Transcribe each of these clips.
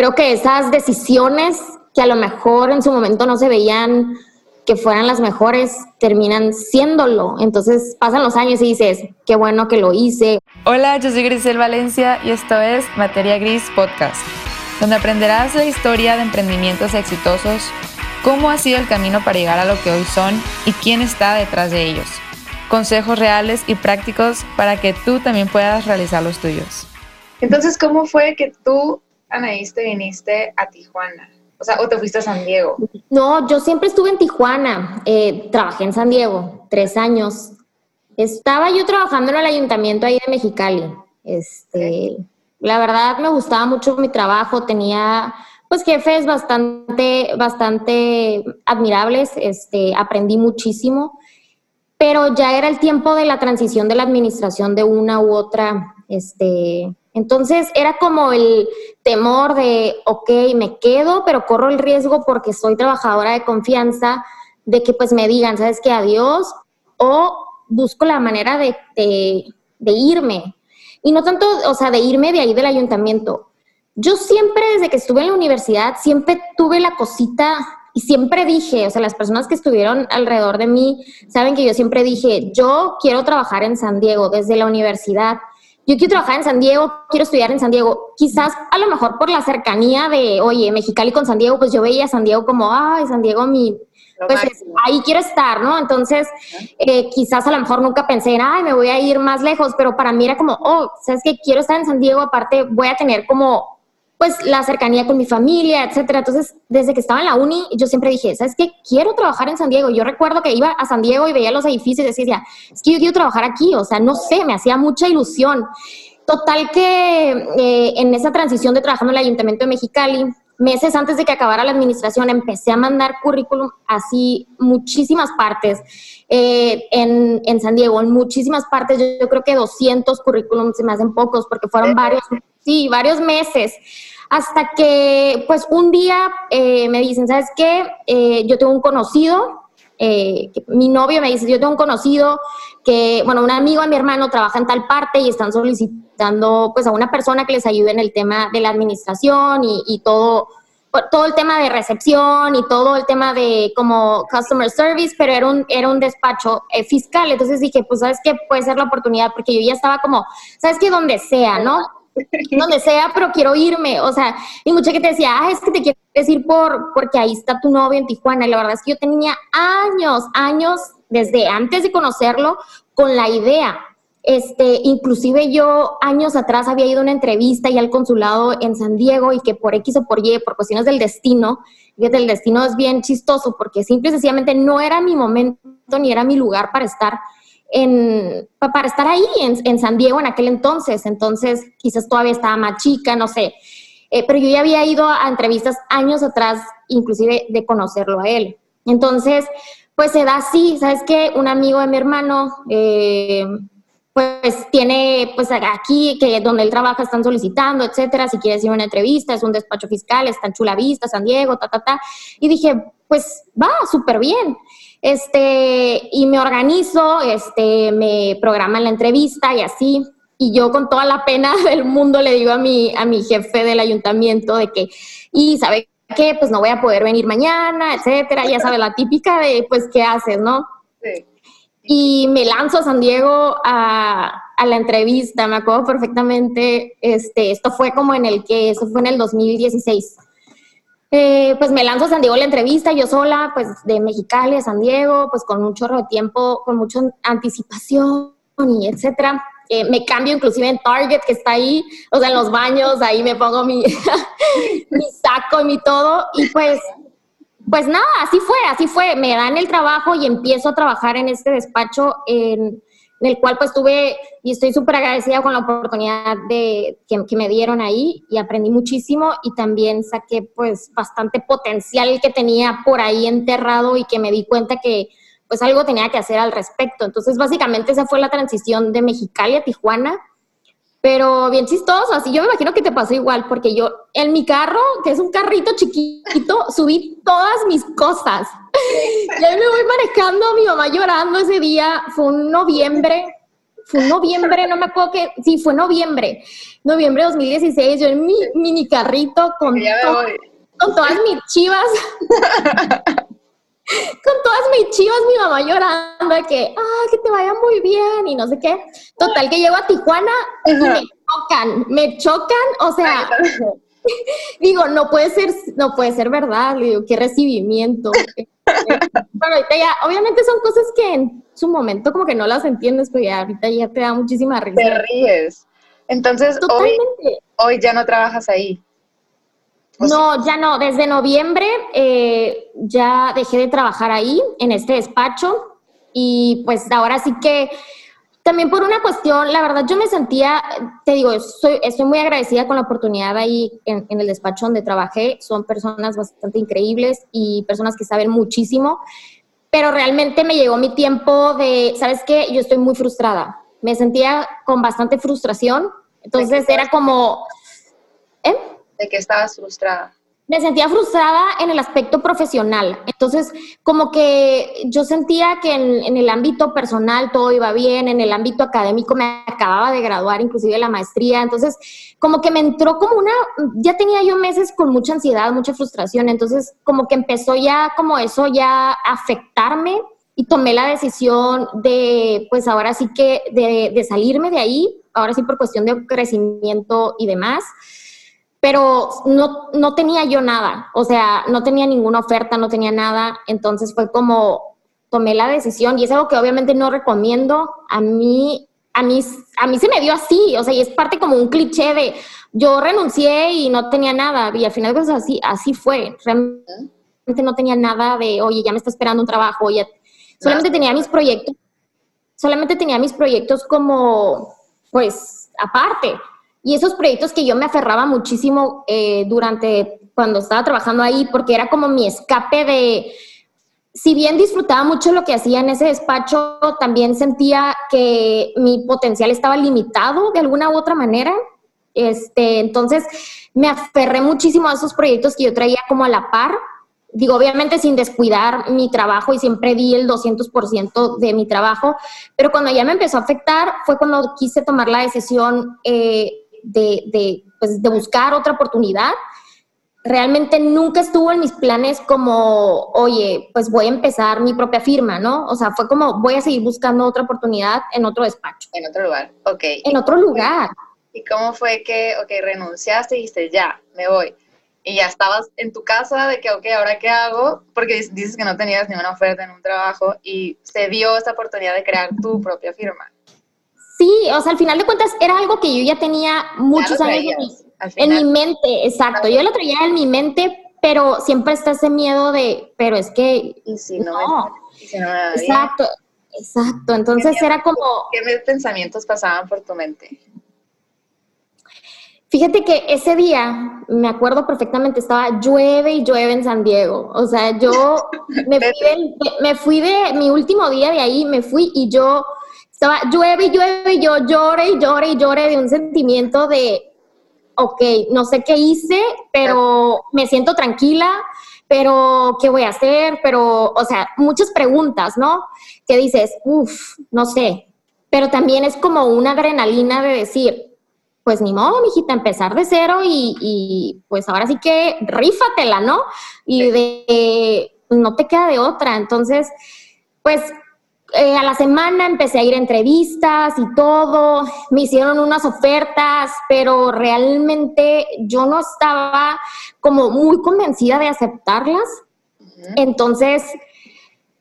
creo que esas decisiones que a lo mejor en su momento no se veían que fueran las mejores, terminan siéndolo. Entonces pasan los años y dices, qué bueno que lo hice. Hola, yo soy Grisel Valencia y esto es Materia Gris Podcast, donde aprenderás la historia de emprendimientos exitosos, cómo ha sido el camino para llegar a lo que hoy son y quién está detrás de ellos. Consejos reales y prácticos para que tú también puedas realizar los tuyos. Entonces, ¿cómo fue que tú, Anaís, te viniste a Tijuana? O sea, ¿o te fuiste a San Diego? No, yo siempre estuve en Tijuana. Eh, trabajé en San Diego tres años. Estaba yo trabajando en el ayuntamiento ahí de Mexicali. Este, La verdad me gustaba mucho mi trabajo. Tenía pues jefes bastante, bastante admirables. Este, aprendí muchísimo. Pero ya era el tiempo de la transición de la administración de una u otra este, entonces era como el temor de, ok, me quedo, pero corro el riesgo porque soy trabajadora de confianza, de que pues me digan, ¿sabes qué? Adiós, o busco la manera de, de, irme. Y no tanto, o sea, de irme de ahí del ayuntamiento. Yo siempre, desde que estuve en la universidad, siempre tuve la cosita y siempre dije, o sea, las personas que estuvieron alrededor de mí saben que yo siempre dije, yo quiero trabajar en San Diego desde la universidad yo quiero trabajar en San Diego, quiero estudiar en San Diego. Quizás a lo mejor por la cercanía de, oye, Mexicali con San Diego, pues yo veía a San Diego como, ay, San Diego, mi, pues ahí quiero estar, ¿no? Entonces, eh, quizás a lo mejor nunca pensé en, ay, me voy a ir más lejos, pero para mí era como, oh, ¿sabes qué? Quiero estar en San Diego, aparte voy a tener como pues la cercanía con mi familia, etcétera. Entonces, desde que estaba en la uni, yo siempre dije, ¿sabes qué? Quiero trabajar en San Diego. Yo recuerdo que iba a San Diego y veía los edificios y decía, es que yo quiero trabajar aquí. O sea, no sé, me hacía mucha ilusión. Total que eh, en esa transición de trabajar en el Ayuntamiento de Mexicali, meses antes de que acabara la administración, empecé a mandar currículum así muchísimas partes eh, en, en, San Diego, en muchísimas partes. Yo, creo que 200 currículums se me hacen pocos porque fueron varios, sí, varios meses. Hasta que, pues, un día eh, me dicen, ¿sabes qué? Eh, yo tengo un conocido, eh, mi novio me dice, yo tengo un conocido que, bueno, un amigo de mi hermano trabaja en tal parte y están solicitando, pues, a una persona que les ayude en el tema de la administración y todo, todo el tema de recepción y todo el tema de como customer service, pero era un, era un despacho fiscal. Entonces dije, pues, ¿sabes qué? Puede ser la oportunidad, porque yo ya estaba como, ¿sabes qué? Donde sea, ¿no? donde sea, pero quiero irme. O sea, y mucha que te decía, ah, es que te quieres ir por, porque ahí está tu novio en Tijuana. Y la verdad es que yo tenía años, años, desde antes de conocerlo, con la idea. Este, inclusive yo años atrás había ido a una entrevista y al consulado en San Diego y que por X o por Y, por cuestiones del destino, fíjate, el destino es bien chistoso porque simple y sencillamente no era mi momento ni era mi lugar para estar en, para estar ahí en, San Diego en aquel entonces. Entonces, quizás todavía estaba más chica, no sé. Eh, pero yo ya había ido a entrevistas años atrás, inclusive de conocerlo a él. Entonces, pues se da así, ¿sabes qué? Un amigo de mi hermano, eh, pues tiene, pues aquí, que donde él trabaja, están solicitando, etcétera, si quieres ir a una entrevista, es un despacho fiscal, está en Chula Vista, San Diego, ta, ta, ta. Y dije, pues va, súper bien. Este, y me organizo, este, me programan la entrevista y así. Y yo con toda la pena del mundo le digo a mi, a mi jefe del ayuntamiento de que, y sabe qué, pues no voy a poder venir mañana, etcétera. Ya sabe, la típica de, pues, ¿qué haces, no? Sí. Y me lanzo a San Diego a, a, la entrevista, me acuerdo perfectamente, este, esto fue como en el que, eso fue en el 2016. Eh, pues me lanzo a San Diego la entrevista, yo sola, pues de Mexicali a San Diego, pues con un chorro de tiempo, con mucha anticipación y etcétera. Eh, me cambio inclusive en Target, que está ahí, o sea, en los baños, ahí me pongo mi, mi saco y mi todo, y pues, pues nada, así fue, así fue. Me dan el trabajo y empiezo a trabajar en este despacho en el cual pues tuve y estoy súper agradecida con la oportunidad de, que, me dieron ahí y aprendí muchísimo y también saqué pues bastante potencial que tenía por ahí enterrado y que me di cuenta que pues algo tenía que hacer al respecto. Entonces básicamente esa fue la transición de Mexicali a Tijuana pero bien chistoso, así yo me imagino que te pasó igual, porque yo en mi carro, que es un carrito chiquito, subí todas mis cosas. Y ahí me voy manejando, mi mamá llorando ese día, fue un noviembre, fue noviembre, no me acuerdo que, sí, fue noviembre, noviembre de 2016, yo en mi mini carrito con, con todas mis chivas. chivas, mi mamá llorando de que, ah, que te vaya muy bien y no sé qué. Total, que llego a Tijuana y me chocan, me chocan, o sea, digo, no puede ser, no puede ser verdad, digo, qué recibimiento. bueno, ahorita ya, obviamente son cosas que en su momento como que no las entiendes, pero ya ahorita ya te da muchísima risa. Te ríes. Entonces, hoy, hoy ya no trabajas ahí. No, ya no. Desde noviembre eh, ya dejé de trabajar ahí, en este despacho. Y pues ahora sí que también por una cuestión, la verdad yo me sentía, te digo, soy, estoy muy agradecida con la oportunidad ahí en, en, el despacho donde trabajé. Son personas bastante increíbles y personas que saben muchísimo. Pero realmente me llegó mi tiempo de, ¿sabes qué? Yo estoy muy frustrada. Me sentía con bastante frustración. Entonces era como... ¿eh? De que estabas frustrada? Me sentía frustrada en el aspecto profesional. Entonces, como que yo sentía que en, el ámbito personal todo iba bien, en el ámbito académico me acababa de graduar, inclusive la maestría. Entonces, como que me entró como una, ya tenía yo meses con mucha ansiedad, mucha frustración. Entonces, como que empezó ya como eso ya afectarme y tomé la decisión de, pues ahora sí que, de, de salirme de ahí, ahora sí por cuestión de crecimiento y demás pero no, no tenía yo nada, o sea, no tenía ninguna oferta, no tenía nada, entonces fue como tomé la decisión y es algo que obviamente no recomiendo, a mí, a mí, a mí se me dio así, o sea, y es parte como un cliché de yo renuncié y no tenía nada y al final pues así, así fue, realmente no tenía nada de, oye, ya me está esperando un trabajo, ya, solamente tenía mis proyectos, solamente tenía mis proyectos como, pues, aparte, y esos proyectos que yo me aferraba muchísimo eh, durante cuando estaba trabajando ahí, porque era como mi escape de, si bien disfrutaba mucho lo que hacía en ese despacho, también sentía que mi potencial estaba limitado de alguna u otra manera. Este, entonces me aferré muchísimo a esos proyectos que yo traía como a la par. Digo, obviamente sin descuidar mi trabajo y siempre di el 200% de mi trabajo, pero cuando ya me empezó a afectar fue cuando quise tomar la decisión eh, de, pues, de buscar otra oportunidad. Realmente nunca estuvo en mis planes como, oye, pues voy a empezar mi propia firma, ¿no? O sea, fue como, voy a seguir buscando otra oportunidad en otro despacho. En otro lugar, ok. En otro lugar. ¿Y cómo fue que, ok, renunciaste y dijiste, ya, me voy? Y ya estabas en tu casa de que, ok, ¿ahora qué hago? Porque dices que no tenías ninguna oferta en un trabajo y se dio esta oportunidad de crear tu propia firma. Sí, o sea, al final de cuentas era algo que yo ya tenía muchos años en mi, mente, exacto. Yo lo traía en mi mente, pero siempre está ese miedo de, pero es que... Y si no, no. si no exacto, exacto. Entonces era como... ¿Qué pensamientos pasaban por tu mente? Fíjate que ese día, me acuerdo perfectamente, estaba llueve y llueve en San Diego. O sea, yo me me fui de mi último día de ahí, me fui y yo estaba llueve y llueve y yo lloré y lloré y lloré de un sentimiento de, ok, no sé qué hice, pero me siento tranquila, pero ¿qué voy a hacer? Pero, o sea, muchas preguntas, ¿no? Que dices, uff, no sé, pero también es como una adrenalina de decir, pues ni modo, mijita, empezar de cero y, y pues ahora sí que rífatela, ¿no? Y de, no te queda de otra. Entonces, pues eh, a la semana empecé a ir a entrevistas y todo, me hicieron unas ofertas, pero realmente yo no estaba como muy convencida de aceptarlas. Entonces,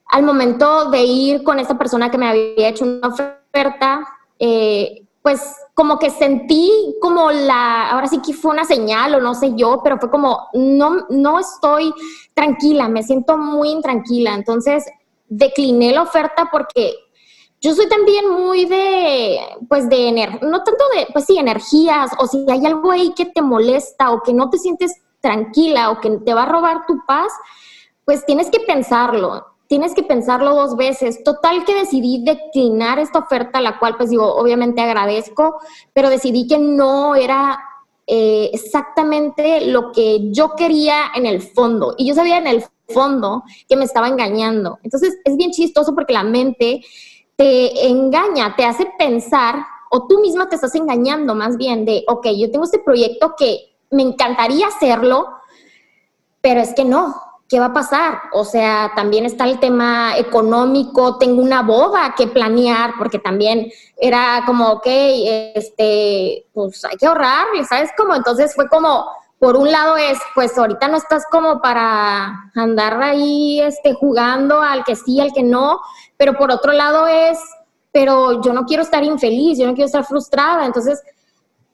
al momento de ir con esta persona que me había hecho una oferta, eh, pues como que sentí como la, ahora sí que fue una señal o no sé yo, pero fue como, no, no estoy tranquila, me siento muy intranquila. Entonces decliné la oferta porque yo soy también muy de, pues de, no tanto de, pues sí, energías, o si hay algo ahí que te molesta o que no te sientes tranquila o que te va a robar tu paz, pues tienes que pensarlo, tienes que pensarlo dos veces. Total que decidí declinar esta oferta, la cual pues digo, obviamente agradezco, pero decidí que no era eh, exactamente lo que yo quería en el fondo. Y yo sabía en el fondo que me estaba engañando. Entonces es bien chistoso porque la mente te engaña, te hace pensar, o tú misma te estás engañando más bien de, ok, yo tengo este proyecto que me encantaría hacerlo, pero es que no, ¿qué va a pasar? O sea, también está el tema económico, tengo una boda que planear, porque también era como, ok, este, pues hay que ahorrar, ¿sabes? Como entonces fue como, por un lado es, pues ahorita no estás como para andar ahí este, jugando al que sí, al que no, pero por otro lado es, pero yo no quiero estar infeliz, yo no quiero estar frustrada, entonces,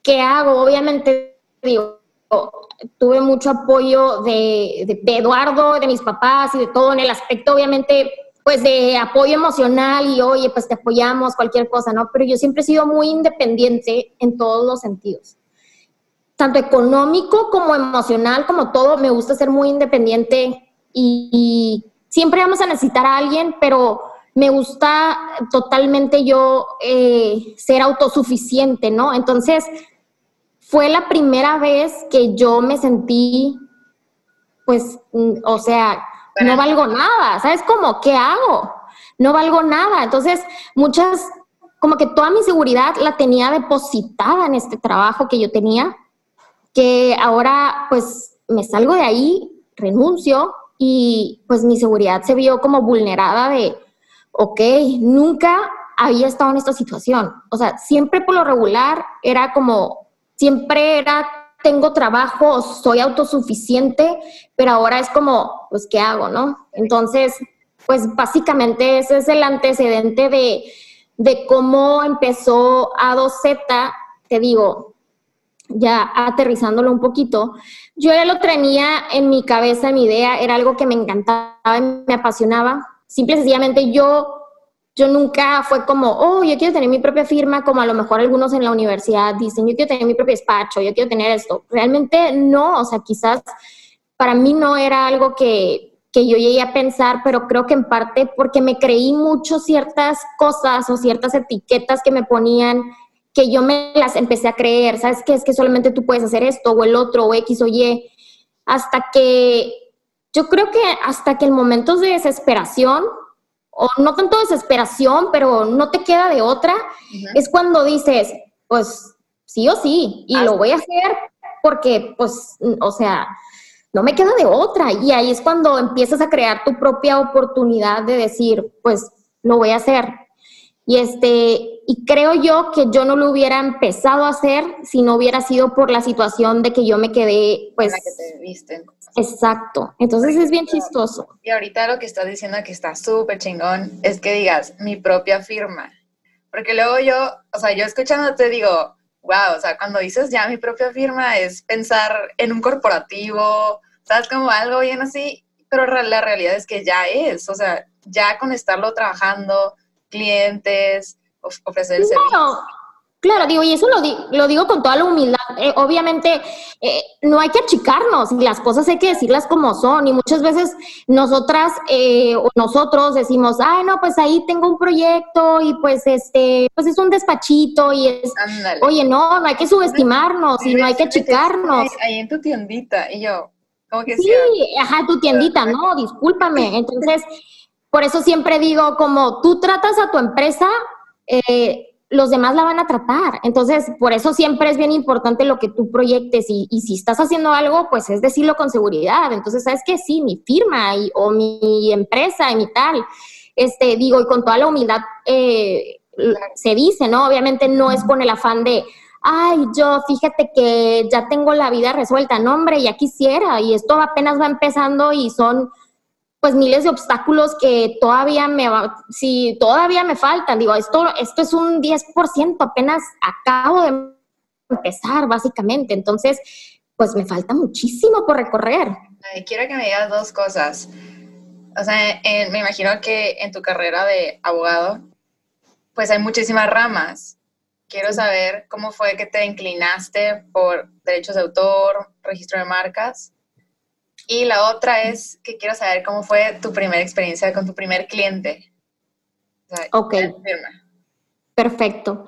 ¿qué hago? Obviamente, digo, tuve mucho apoyo de, de, Eduardo, de mis papás y de todo en el aspecto, obviamente, pues de apoyo emocional y, oye, pues te apoyamos, cualquier cosa, ¿no? Pero yo siempre he sido muy independiente en todos los sentidos. Tanto económico como emocional, como todo, me gusta ser muy independiente y, y siempre vamos a necesitar a alguien, pero me gusta totalmente yo eh, ser autosuficiente, ¿no? Entonces, fue la primera vez que yo me sentí, pues, mm, o sea, no valgo nada, ¿sabes cómo? ¿Qué hago? No valgo nada. Entonces, muchas, como que toda mi seguridad la tenía depositada en este trabajo que yo tenía, que ahora, pues, me salgo de ahí, renuncio y pues mi seguridad se vio como vulnerada de, ok, nunca había estado en esta situación. O sea, siempre por lo regular era como, siempre era, tengo trabajo, soy autosuficiente, pero ahora es como, pues, ¿qué hago, no? Entonces, pues básicamente ese es el antecedente de, de cómo empezó A2Z, te digo, ya aterrizándolo un poquito, yo ya lo tenía en mi cabeza, mi idea, era algo que me encantaba y me apasionaba, simple y sencillamente yo, yo nunca fue como, oh, yo quiero tener mi propia firma, como a lo mejor algunos en la universidad dicen, yo quiero tener mi propio despacho, yo quiero tener esto. Realmente no, o sea, quizás para mí no era algo que, que yo llegué a pensar, pero creo que en parte porque me creí mucho ciertas cosas o ciertas etiquetas que me ponían que yo me las empecé a creer, ¿sabes qué? Es que solamente tú puedes hacer esto o el otro o X o Y, hasta que yo creo que hasta que en momentos de desesperación, o no tanto desesperación, pero no te queda de otra, es cuando dices, pues sí o sí, y lo voy a hacer porque, pues, o sea, no me queda de otra. Y ahí es cuando empiezas a crear tu propia oportunidad de decir, pues, lo voy a hacer. Y este, y creo yo que yo no lo hubiera empezado a hacer si no hubiera sido por la situación de que yo me quedé, pues. la que te viste. Exacto. Entonces es bien chistoso. Y ahorita lo que estás diciendo que está súper chingón es que digas mi propia firma. Porque luego yo, o sea, yo escuchándote digo, wow, o sea, cuando dices ya mi propia firma es pensar en un corporativo, ¿sabes? Como algo bien así, pero la realidad es que ya es, o sea, ya con estarlo trabajando, clientes, ofrecer el servicio. Claro, digo, y eso lo, lo digo con toda la humildad. Eh, obviamente, eh, no hay que achicarnos y las cosas hay que decirlas como son. Y muchas veces nosotras eh, o nosotros decimos, ay, no, pues ahí tengo un proyecto y pues este, pues es un despachito y es, oye, no, no hay que subestimarnos y no hay que achicarnos. Ahí en tu tiendita y yo, ¿cómo que sí? ajá, tu tiendita, no, discúlpame. Entonces, por eso siempre digo, como tú tratas a tu empresa, eh, los demás la van a tratar. Entonces, por eso siempre es bien importante lo que tú proyectes y, si estás haciendo algo, pues es decirlo con seguridad. Entonces, ¿sabes que Sí, mi firma y, o mi empresa y mi tal. Este, digo, y con toda la humildad eh, se dice, ¿no? Obviamente no es con el afán de, ay, yo fíjate que ya tengo la vida resuelta, no, hombre, ya quisiera, y esto apenas va empezando y son pues miles de obstáculos que todavía me va, si todavía me faltan, digo, esto, esto es un 10%, apenas acabo de empezar, básicamente, entonces, pues me falta muchísimo por recorrer. quiero que me digas dos cosas. O sea, me imagino que en tu carrera de abogado, pues hay muchísimas ramas. Quiero saber cómo fue que te inclinaste por derechos de autor, registro de marcas y la otra es que quiero saber cómo fue tu primera experiencia con tu primer cliente. ok. Perfecto.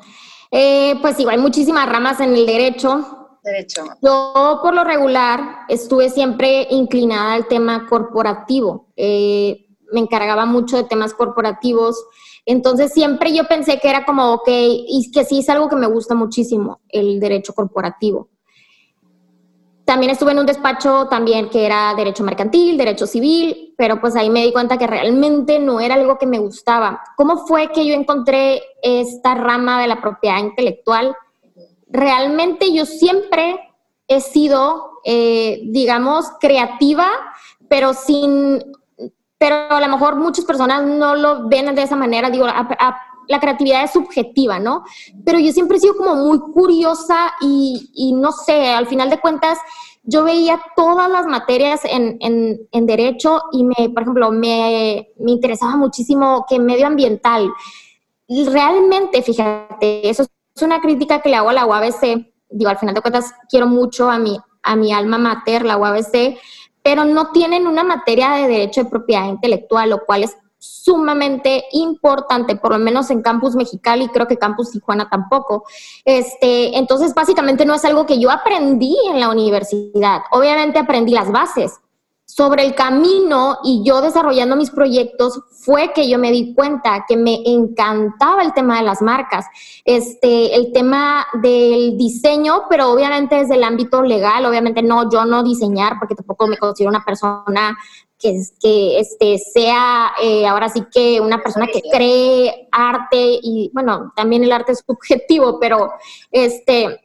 Eh, pues igual hay muchísimas ramas en el derecho. Derecho. Yo, por lo regular, estuve siempre inclinada al tema corporativo. Eh, me encargaba mucho de temas corporativos. Entonces siempre yo pensé que era como, ok, y que sí es algo que me gusta muchísimo, el derecho corporativo. También estuve en un despacho también que era derecho mercantil, derecho civil, pero pues ahí me di cuenta que realmente no era algo que me gustaba. ¿Cómo fue que yo encontré esta rama de la propiedad intelectual? Realmente yo siempre he sido, eh, digamos, creativa, pero sin, pero a lo mejor muchas personas no lo ven de esa manera. Digo, la creatividad es subjetiva, ¿no? Pero yo siempre he sido como muy curiosa y, no sé, al final de cuentas, yo veía todas las materias en, en, derecho y me, por ejemplo, me, me, interesaba muchísimo que medio ambiental. Realmente, fíjate, eso es una crítica que le hago a la UABC. Digo, al final de cuentas, quiero mucho a mi, a mi alma mater, la UABC, pero no tienen una materia de derecho de propiedad intelectual, lo cual es sumamente importante, por lo menos en Campus Mexicali, creo que Campus Tijuana tampoco. Este, entonces, básicamente no es algo que yo aprendí en la universidad. Obviamente aprendí las bases, sobre el camino y yo desarrollando mis proyectos fue que yo me di cuenta que me encantaba el tema de las marcas, este, el tema del diseño, pero obviamente desde el ámbito legal, obviamente no, yo no diseñar, porque tampoco me considero una persona que, que este, sea eh, ahora sí que una persona que cree arte y bueno, también el arte es subjetivo, pero este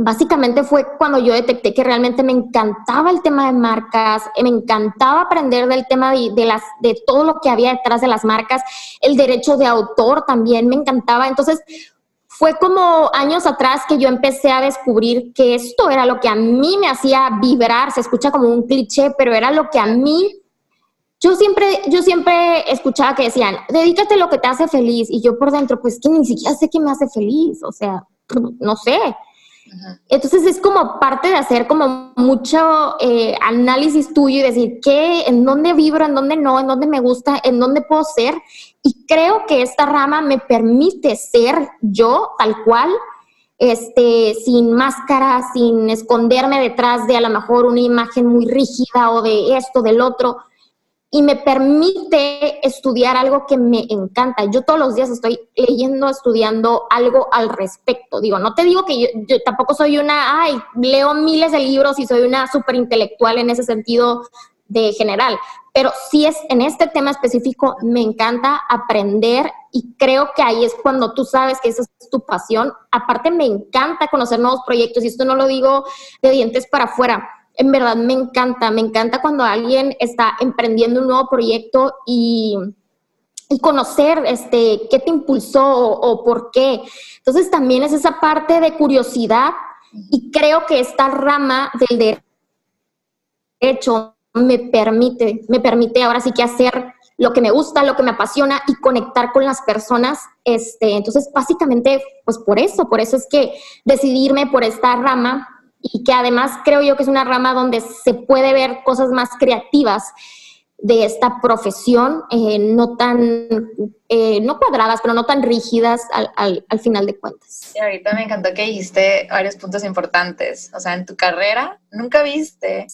básicamente fue cuando yo detecté que realmente me encantaba el tema de marcas, me encantaba aprender del tema de, las, de todo lo que había detrás de las marcas, el derecho de autor también me encantaba. Entonces, fue como años atrás que yo empecé a descubrir que esto era lo que a mí me hacía vibrar, se escucha como un cliché, pero era lo que a mí yo siempre, yo siempre escuchaba que decían, dedícate a lo que te hace feliz. Y yo por dentro, pues que ni siquiera sé qué me hace feliz. O sea, no sé. Entonces es como parte de hacer como mucho eh, análisis tuyo y decir qué, en dónde vibro, en dónde no, en dónde me gusta, en dónde puedo ser. Y creo que esta rama me permite ser yo tal cual, este, sin máscara, sin esconderme detrás de a lo mejor una imagen muy rígida o de esto, del otro y me permite estudiar algo que me encanta. Yo todos los días estoy leyendo, estudiando algo al respecto. Digo, no te digo que yo, tampoco soy una, ay, leo miles de libros y soy una súper intelectual en ese sentido de general, pero sí es en este tema específico, me encanta aprender y creo que ahí es cuando tú sabes que esa es tu pasión. Aparte, me encanta conocer nuevos proyectos y esto no lo digo de dientes para afuera en verdad me encanta, me encanta cuando alguien está emprendiendo un nuevo proyecto y, conocer este, qué te impulsó o, por qué. Entonces también es esa parte de curiosidad y creo que esta rama del derecho me permite, me permite ahora sí que hacer lo que me gusta, lo que me apasiona y conectar con las personas. Este, entonces, básicamente, pues por eso, por eso es que decidirme por esta rama y que además creo yo que es una rama donde se puede ver cosas más creativas de esta profesión, eh, no tan, eh, no cuadradas, pero no tan rígidas al, al, final de cuentas. Ahorita me encantó que dijiste varios puntos importantes. O sea, en tu carrera nunca viste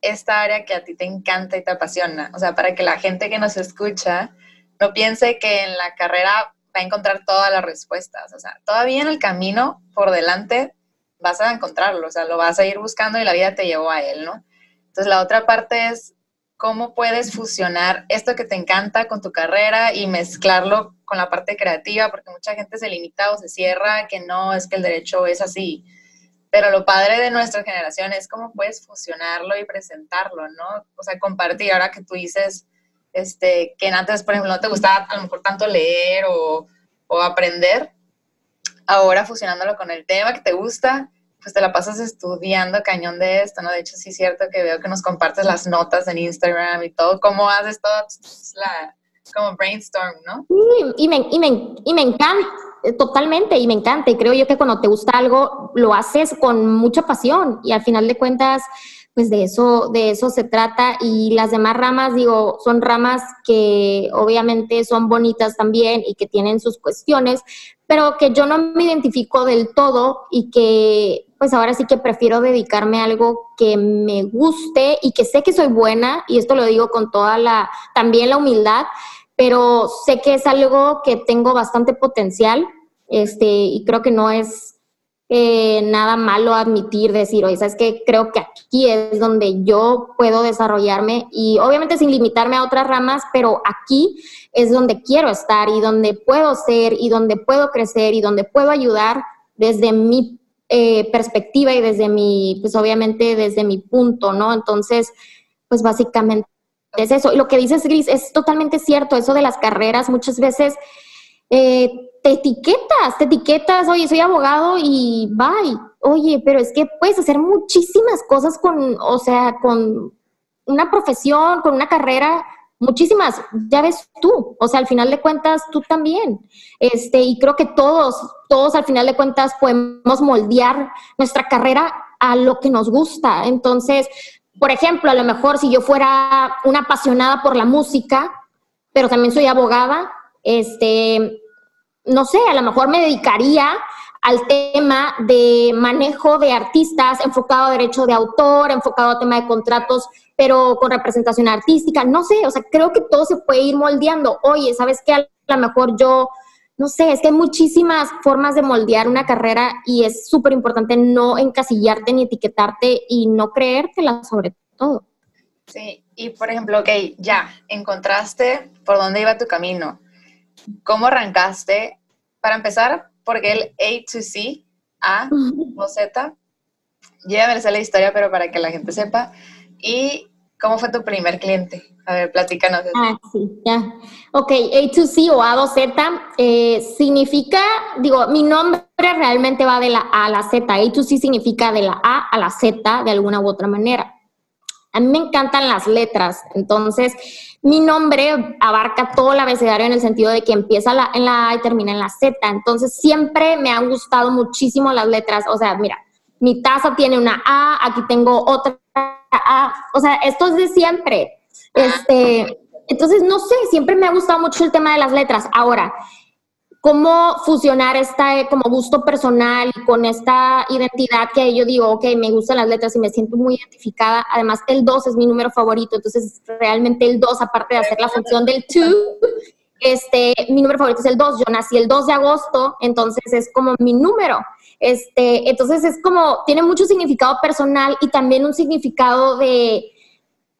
esta área que a ti te encanta y te apasiona. O sea, para que la gente que nos escucha no piense que en la carrera va a encontrar todas las respuestas. O sea, todavía en el camino por delante vas a encontrarlo, o sea, lo vas a ir buscando y la vida te llevó a él, ¿no? Entonces, la otra parte es cómo puedes fusionar esto que te encanta con tu carrera y mezclarlo con la parte creativa, porque mucha gente se limita o se cierra, que no, es que el derecho es así. Pero lo padre de nuestra generación es cómo puedes fusionarlo y presentarlo, ¿no? O sea, compartir. Ahora que tú dices este, que antes, por ejemplo, no te gustaba a lo mejor tanto leer o, o aprender, ahora fusionándolo con el tema que te gusta, pues te la pasas estudiando cañón de esto, ¿no? De hecho, sí es cierto que veo que nos compartes las notas en Instagram y todo, cómo haces todo la, como brainstorm, ¿no? y, me, y, me, y me encanta, totalmente, y me encanta, y creo yo que cuando te gusta algo, lo haces con mucha pasión, y al final de cuentas, pues de eso, de eso se trata. Y las demás ramas, digo, son ramas que obviamente son bonitas también y que tienen sus cuestiones, pero que yo no me identifico del todo y que pues ahora sí que prefiero dedicarme a algo que me guste y que sé que soy buena, y esto lo digo con toda la, también la humildad, pero sé que es algo que tengo bastante potencial este, y creo que no es eh, nada malo admitir, decir, oye, sabes que creo que aquí es donde yo puedo desarrollarme y obviamente sin limitarme a otras ramas, pero aquí es donde quiero estar y donde puedo ser y donde puedo crecer y donde puedo ayudar desde mi eh, perspectiva y desde mi, pues obviamente desde mi punto, ¿no? Entonces, pues básicamente es eso. Y lo que dices, Gris, es totalmente cierto. Eso de las carreras, muchas veces eh, te etiquetas, te etiquetas, oye, soy abogado y bye. Oye, pero es que puedes hacer muchísimas cosas con, o sea, con una profesión, con una carrera, muchísimas, ya ves tú, o sea, al final de cuentas tú también. Este, y creo que todos, todos al final de cuentas podemos moldear nuestra carrera a lo que nos gusta. Entonces, por ejemplo, a lo mejor si yo fuera una apasionada por la música, pero también soy abogada, este, no sé, a lo mejor me dedicaría al tema de manejo de artistas enfocado a derecho de autor, enfocado a tema de contratos, pero con representación artística, no sé, o sea, creo que todo se puede ir moldeando. Oye, ¿sabes qué? A lo mejor yo, no sé, es que hay muchísimas formas de moldear una carrera y es súper importante no encasillarte ni etiquetarte y no creértela sobre todo. Sí, y por ejemplo, ok, ya, encontraste por dónde iba tu camino. ¿Cómo arrancaste? Para empezar, porque el A to C, A o Z, ya me sé la historia, pero para que la gente sepa. ¿Y cómo fue tu primer cliente? A ver, platícanos. Ah, sí, ya. Ok, A to C o A 2 Z eh, significa, digo, mi nombre realmente va de la A a la Z. A to C significa de la A a la Z de alguna u otra manera. A mí me encantan las letras, entonces mi nombre abarca todo el abecedario en el sentido de que empieza en la A y termina en la Z. Entonces siempre me han gustado muchísimo las letras. O sea, mira, mi taza tiene una A, aquí tengo otra A. O sea, esto es de siempre. Este, entonces, no sé, siempre me ha gustado mucho el tema de las letras. Ahora, cómo fusionar esta como gusto personal con esta identidad que yo digo, ok, me gustan las letras y me siento muy identificada. Además, el 2 es mi número favorito, entonces realmente el 2, aparte de hacer la función del 2, este, mi número favorito es el 2. Yo nací el 2 de agosto, entonces es como mi número. Este, entonces es como, tiene mucho significado personal y también un significado de,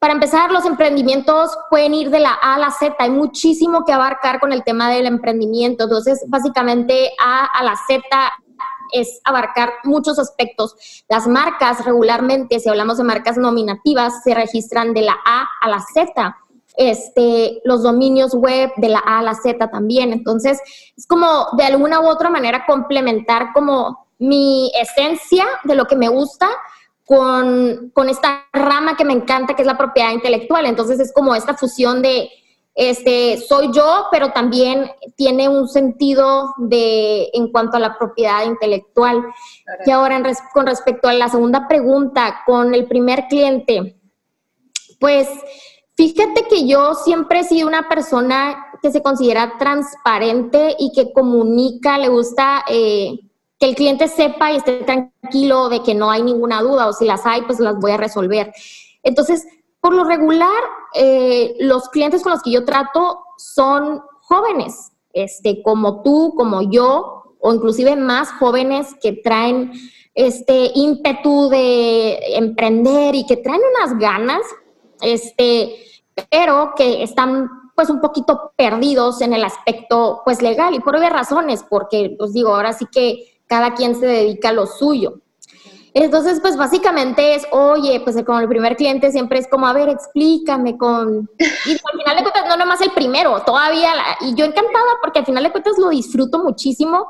para empezar, los emprendimientos pueden ir de la A a la Z. Hay muchísimo que abarcar con el tema del emprendimiento. Entonces, básicamente, A a la Z es abarcar muchos aspectos. Las marcas regularmente, si hablamos de marcas nominativas, se registran de la A a la Z. Este, los dominios web de la A a la Z también. Entonces, es como de alguna u otra manera complementar como mi esencia de lo que me gusta con, esta rama que me encanta, que es la propiedad intelectual. Entonces es como esta fusión de, este, soy yo, pero también tiene un sentido de, en cuanto a la propiedad intelectual. Y ahora con respecto a la segunda pregunta, con el primer cliente, pues fíjate que yo siempre he sido una persona que se considera transparente y que comunica, le gusta... Eh, que el cliente sepa y esté tranquilo de que no hay ninguna duda o si las hay, pues las voy a resolver. Entonces, por lo regular, eh, los clientes con los que yo trato son jóvenes, este, como tú, como yo, o inclusive más jóvenes que traen este ímpetu de emprender y que traen unas ganas, este, pero que están pues un poquito perdidos en el aspecto pues legal y por obvias razones, porque pues digo, ahora sí que cada quien se dedica a lo suyo. Entonces, pues básicamente es, oye, pues con el primer cliente siempre es como, a ver, explícame con... Y al final de cuentas, no nomás el primero, todavía, y yo encantada porque al final de cuentas lo disfruto muchísimo,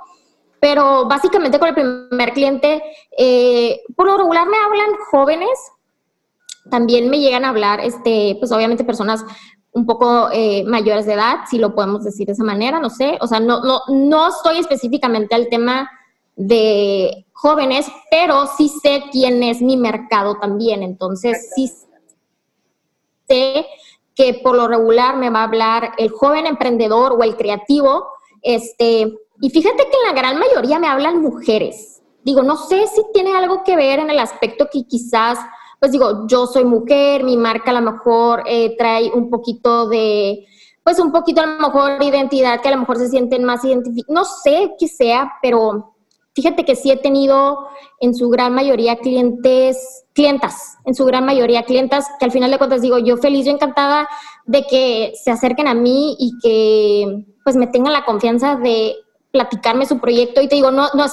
pero básicamente con el primer cliente, eh, por lo regular me hablan jóvenes, también me llegan a hablar, este, pues obviamente personas un poco eh, mayores de edad, si lo podemos decir de esa manera, no sé, o sea, no, no, no estoy específicamente al tema de jóvenes, pero sí sé quién es mi mercado también. Entonces, sí sé que por lo regular me va a hablar el joven emprendedor o el creativo. Este, y fíjate que en la gran mayoría me hablan mujeres. Digo, no sé si tiene algo que ver en el aspecto que quizás, pues digo, yo soy mujer, mi marca a lo mejor eh, trae un poquito de pues un poquito a lo mejor identidad, que a lo mejor se sienten más identificados, no sé qué sea, pero fíjate que sí he tenido en su gran mayoría clientes, clientas, en su gran mayoría clientas, que al final de cuentas digo, yo feliz, yo encantada de que se acerquen a mí y que pues me tengan la confianza de platicarme su proyecto y te digo, no, no,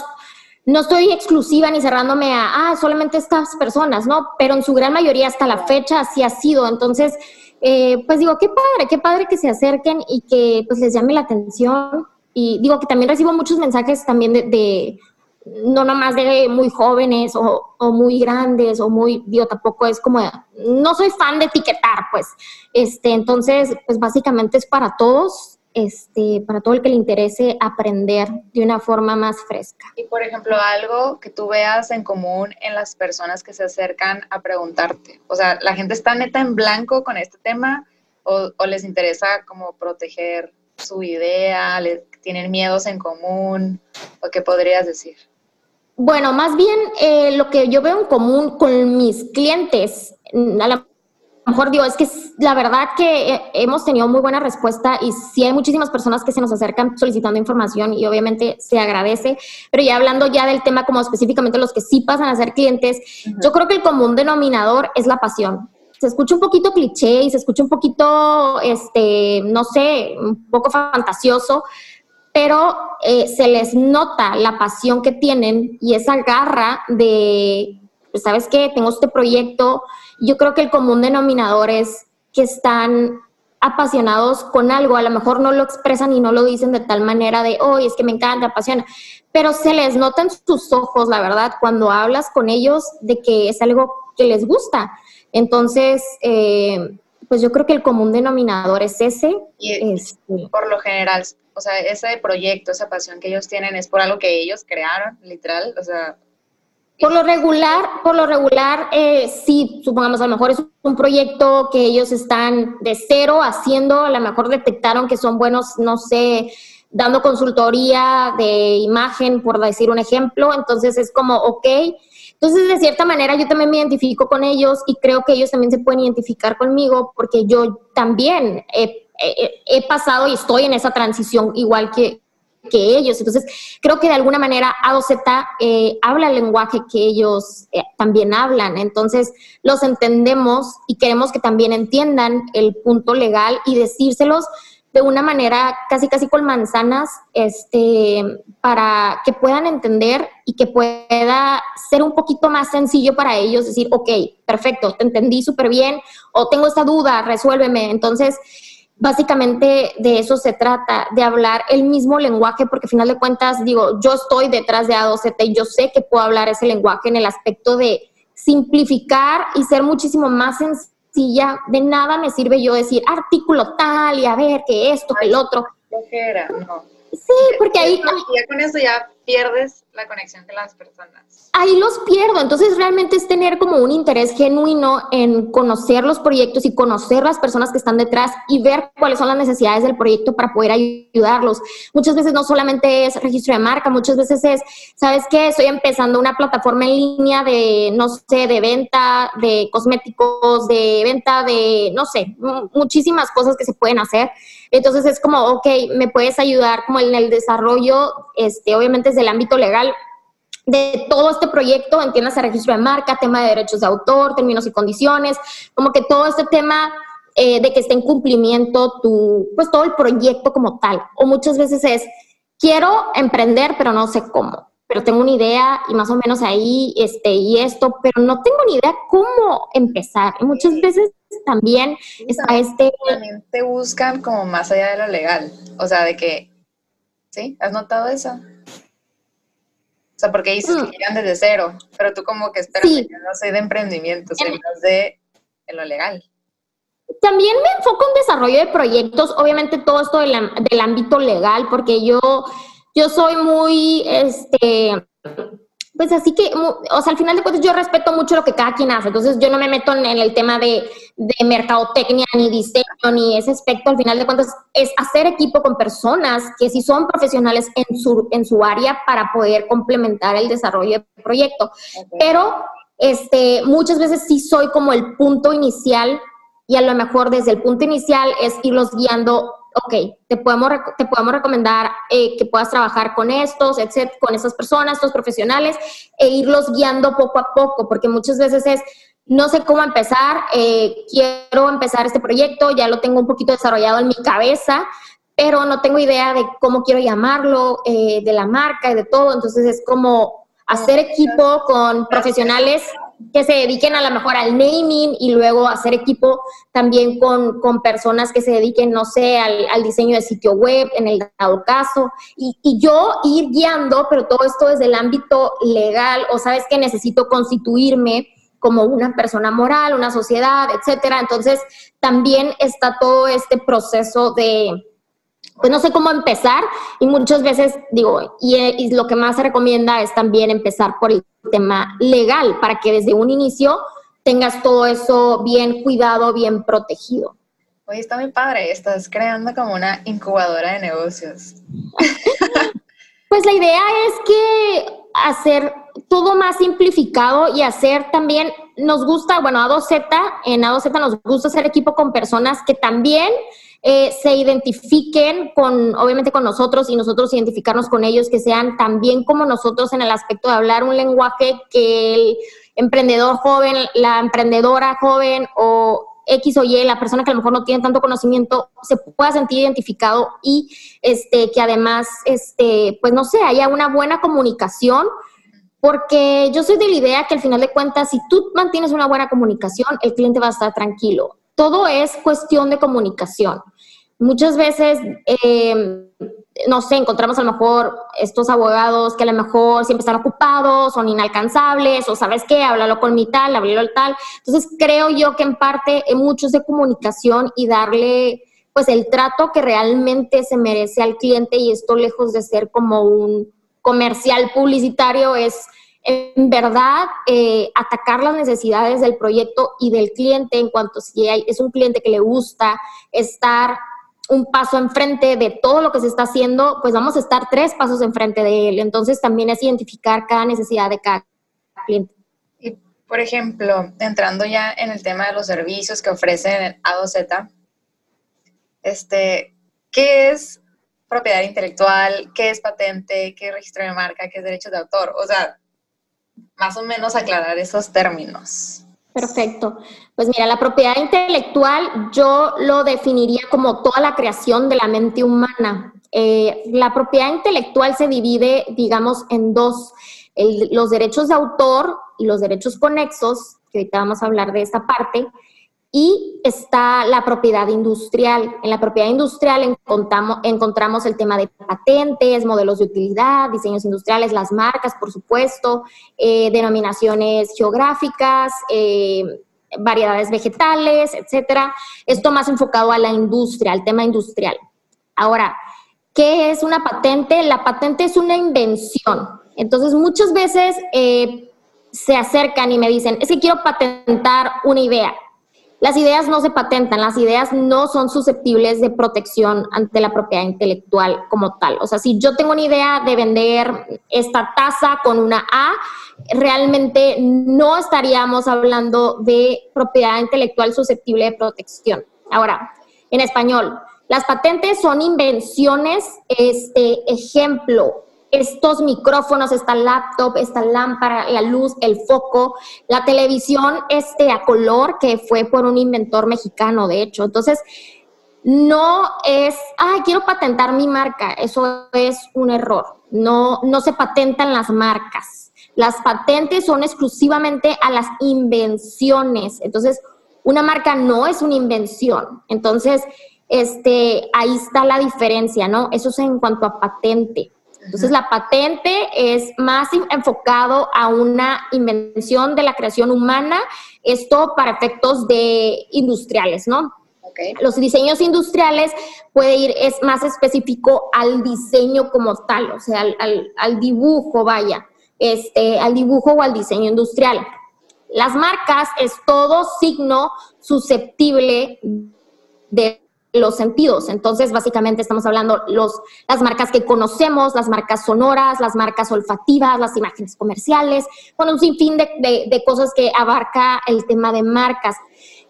no estoy exclusiva ni cerrándome a, ah, solamente estas personas, ¿no? Pero en su gran mayoría hasta la fecha así ha sido. Entonces, eh, pues digo, qué padre, qué padre que se acerquen y que pues les llame la atención. Y digo que también recibo muchos mensajes también de, no nomás de muy jóvenes o, o, muy grandes o muy, digo, tampoco es como, no soy fan de etiquetar, pues. Este, entonces, pues básicamente es para todos este, para todo el que le interese aprender de una forma más fresca. Y por ejemplo, algo que tú veas en común en las personas que se acercan a preguntarte. O sea, ¿la gente está neta en blanco con este tema o, les interesa como proteger su idea? ¿Les, ¿Tienen miedos en común? ¿O qué podrías decir? Bueno, más bien eh, lo que yo veo en común con mis clientes, a la mejor digo, es que la verdad que hemos tenido muy buena respuesta y sí hay muchísimas personas que se nos acercan solicitando información y obviamente se agradece, pero ya hablando ya del tema como específicamente los que sí pasan a ser clientes, yo creo que el común denominador es la pasión. Se escucha un poquito cliché y se escucha un poquito, este, no sé, un poco fantasioso, pero eh, se les nota la pasión que tienen y esa garra de, pues, ¿sabes qué? Tengo este proyecto, yo creo que el común denominador es que están apasionados con algo, a lo mejor no lo expresan y no lo dicen de tal manera de, oh, es que me encanta, apasiona, pero se les nota en sus ojos, la verdad, cuando hablas con ellos de que es algo que les gusta. Entonces, eh, pues yo creo que el común denominador es ese. Y este, por lo general, o sea, ese proyecto, esa pasión que ellos tienen es por algo que ellos crearon, literal, o sea, por lo regular, por lo regular, eh, sí, supongamos, a lo mejor es un proyecto que ellos están de cero haciendo, a lo mejor detectaron que son buenos, no sé, dando consultoría de imagen, por decir un ejemplo, entonces es como, ok, entonces de cierta manera yo también me identifico con ellos y creo que ellos también se pueden identificar conmigo porque yo también he, he pasado y estoy en esa transición igual que, que ellos. Entonces, creo que de alguna manera A2Z eh, habla el lenguaje que ellos eh, también hablan. Entonces, los entendemos y queremos que también entiendan el punto legal y decírselos de una manera casi casi con manzanas, este, para que puedan entender y que pueda ser un poquito más sencillo para ellos decir, ok, perfecto, te entendí súper bien, o tengo esta duda, resuélveme. Entonces, básicamente de eso se trata, de hablar el mismo lenguaje, porque al final de cuentas, digo, yo estoy detrás de A2Z y yo sé que puedo hablar ese lenguaje en el aspecto de simplificar y ser muchísimo más sencilla. De nada me sirve yo decir artículo tal y a ver que esto, que el otro. no. Sí, porque ahí... Ya con eso ya pierdes la conexión con las personas. Ahí los pierdo, entonces realmente es tener como un interés genuino en conocer los proyectos y conocer las personas que están detrás y ver cuáles son las necesidades del proyecto para poder ayudarlos. Muchas veces no solamente es registro de marca, muchas veces es, ¿sabes qué? Estoy empezando una plataforma en línea de, no sé, de venta de cosméticos, de venta de, no sé, muchísimas cosas que se pueden hacer. Entonces es como, ok, me puedes ayudar como en el desarrollo, este, obviamente desde el ámbito legal, de todo este proyecto, entiendas el registro de marca, tema de derechos de autor, términos y condiciones, como que todo este tema eh, de que esté en cumplimiento tu, pues todo el proyecto como tal. O muchas veces es, quiero emprender, pero no sé cómo, pero tengo una idea y más o menos ahí, este, y esto, pero no tengo ni idea cómo empezar. Y muchas veces también está este... También te buscan como más allá de lo legal, o sea, de que, ¿sí? ¿Has notado eso? O sea, porque dices que mm. llegan desde cero, pero tú como que esperas que no soy de emprendimiento, soy más de, lo legal. También me enfoco en desarrollo de proyectos, obviamente todo esto del, del ámbito legal, porque yo, yo soy muy, este, pues así que, o sea, al final de cuentas yo respeto mucho lo que cada quien hace, entonces yo no me meto en, el tema de, de, mercadotecnia, ni diseño, ni ese aspecto, al final de cuentas es hacer equipo con personas que sí son profesionales en su, en su área para poder complementar el desarrollo del proyecto. Pero este, muchas veces sí soy como el punto inicial y a lo mejor desde el punto inicial es irlos guiando ok, te podemos, te podemos recomendar eh, que puedas trabajar con estos, etcétera, con esas personas, estos profesionales, e irlos guiando poco a poco, porque muchas veces es, no sé cómo empezar, eh, quiero empezar este proyecto, ya lo tengo un poquito desarrollado en mi cabeza, pero no tengo idea de cómo quiero llamarlo, eh, de la marca y de todo, entonces es como hacer equipo con profesionales que se dediquen a lo mejor al naming y luego hacer equipo también con, con personas que se dediquen, no sé, al, al, diseño de sitio web en el dado caso. Y, y, yo ir guiando, pero todo esto desde el ámbito legal, o sabes que necesito constituirme como una persona moral, una sociedad, etcétera. Entonces, también está todo este proceso de, pues no sé cómo empezar y muchas veces digo, y, y, lo que más se recomienda es también empezar por el tema legal para que desde un inicio tengas todo eso bien cuidado, bien protegido. Oye, está muy padre, estás creando como una incubadora de negocios. pues la idea es que hacer todo más simplificado y hacer también, nos gusta, bueno, A2Z, en A2Z nos gusta hacer equipo con personas que también eh, se identifiquen con, obviamente con nosotros y nosotros identificarnos con ellos, que sean también como nosotros en el aspecto de hablar un lenguaje que el emprendedor joven, la emprendedora joven o X o Y, la persona que a lo mejor no tiene tanto conocimiento, se pueda sentir identificado y este, que además, este, pues no sé, haya una buena comunicación, porque yo soy de la idea que al final de cuentas, si tú mantienes una buena comunicación, el cliente va a estar tranquilo todo es cuestión de comunicación. Muchas veces, eh, no sé, encontramos a lo mejor estos abogados que a lo mejor siempre están ocupados, son inalcanzables, o sabes qué, háblalo con mi tal, háblalo al tal. Entonces, creo yo que en parte mucho muchos de comunicación y darle pues el trato que realmente se merece al cliente y esto lejos de ser como un comercial publicitario es en verdad eh, atacar las necesidades del proyecto y del cliente en cuanto si hay, es un cliente que le gusta estar un paso enfrente de todo lo que se está haciendo, pues vamos a estar tres pasos enfrente de él. Entonces también es identificar cada necesidad de cada cliente. Y por ejemplo, entrando ya en el tema de los servicios que ofrecen A2Z, este, ¿qué es propiedad intelectual? ¿Qué es patente? ¿Qué es registro de marca? ¿Qué es derechos de autor? O sea, más o menos aclarar esos términos. Perfecto. Pues mira, la propiedad intelectual yo lo definiría como toda la creación de la mente humana. Eh, la propiedad intelectual se divide, digamos, en dos, los derechos de autor y los derechos conexos, que ahorita vamos a hablar de esta parte, y está la propiedad industrial. En la propiedad industrial encontramos, el tema de patentes, modelos de utilidad, diseños industriales, las marcas, por supuesto, eh, denominaciones geográficas, eh, variedades vegetales, etcétera. Esto más enfocado a la industria, al tema industrial. Ahora, ¿qué es una patente? La patente es una invención. Entonces, muchas veces eh, se acercan y me dicen, es que quiero patentar una idea las ideas no se patentan, las ideas no son susceptibles de protección ante la propiedad intelectual como tal. O sea, si yo tengo una idea de vender esta taza con una A, realmente no estaríamos hablando de propiedad intelectual susceptible de protección. Ahora, en español, las patentes son invenciones, este ejemplo, estos micrófonos, esta laptop, esta lámpara, la luz, el foco, la televisión este, a color, que fue por un inventor mexicano, de hecho. Entonces, no es, ay, quiero patentar mi marca, eso es un error. No, no se patentan las marcas. Las patentes son exclusivamente a las invenciones. Entonces, una marca no es una invención. Entonces, este, ahí está la diferencia, ¿no? Eso es en cuanto a patente. Entonces, la patente es más enfocado a una invención de la creación humana, esto para efectos de industriales, ¿no? Los diseños industriales puede ir, es más específico al diseño como tal, o sea, al, al dibujo, vaya, este, al dibujo o al diseño industrial. Las marcas es todo signo susceptible de los sentidos. Entonces, básicamente estamos hablando los, las marcas que conocemos, las marcas sonoras, las marcas olfativas, las imágenes comerciales, bueno, un sinfín de, de, cosas que abarca el tema de marcas.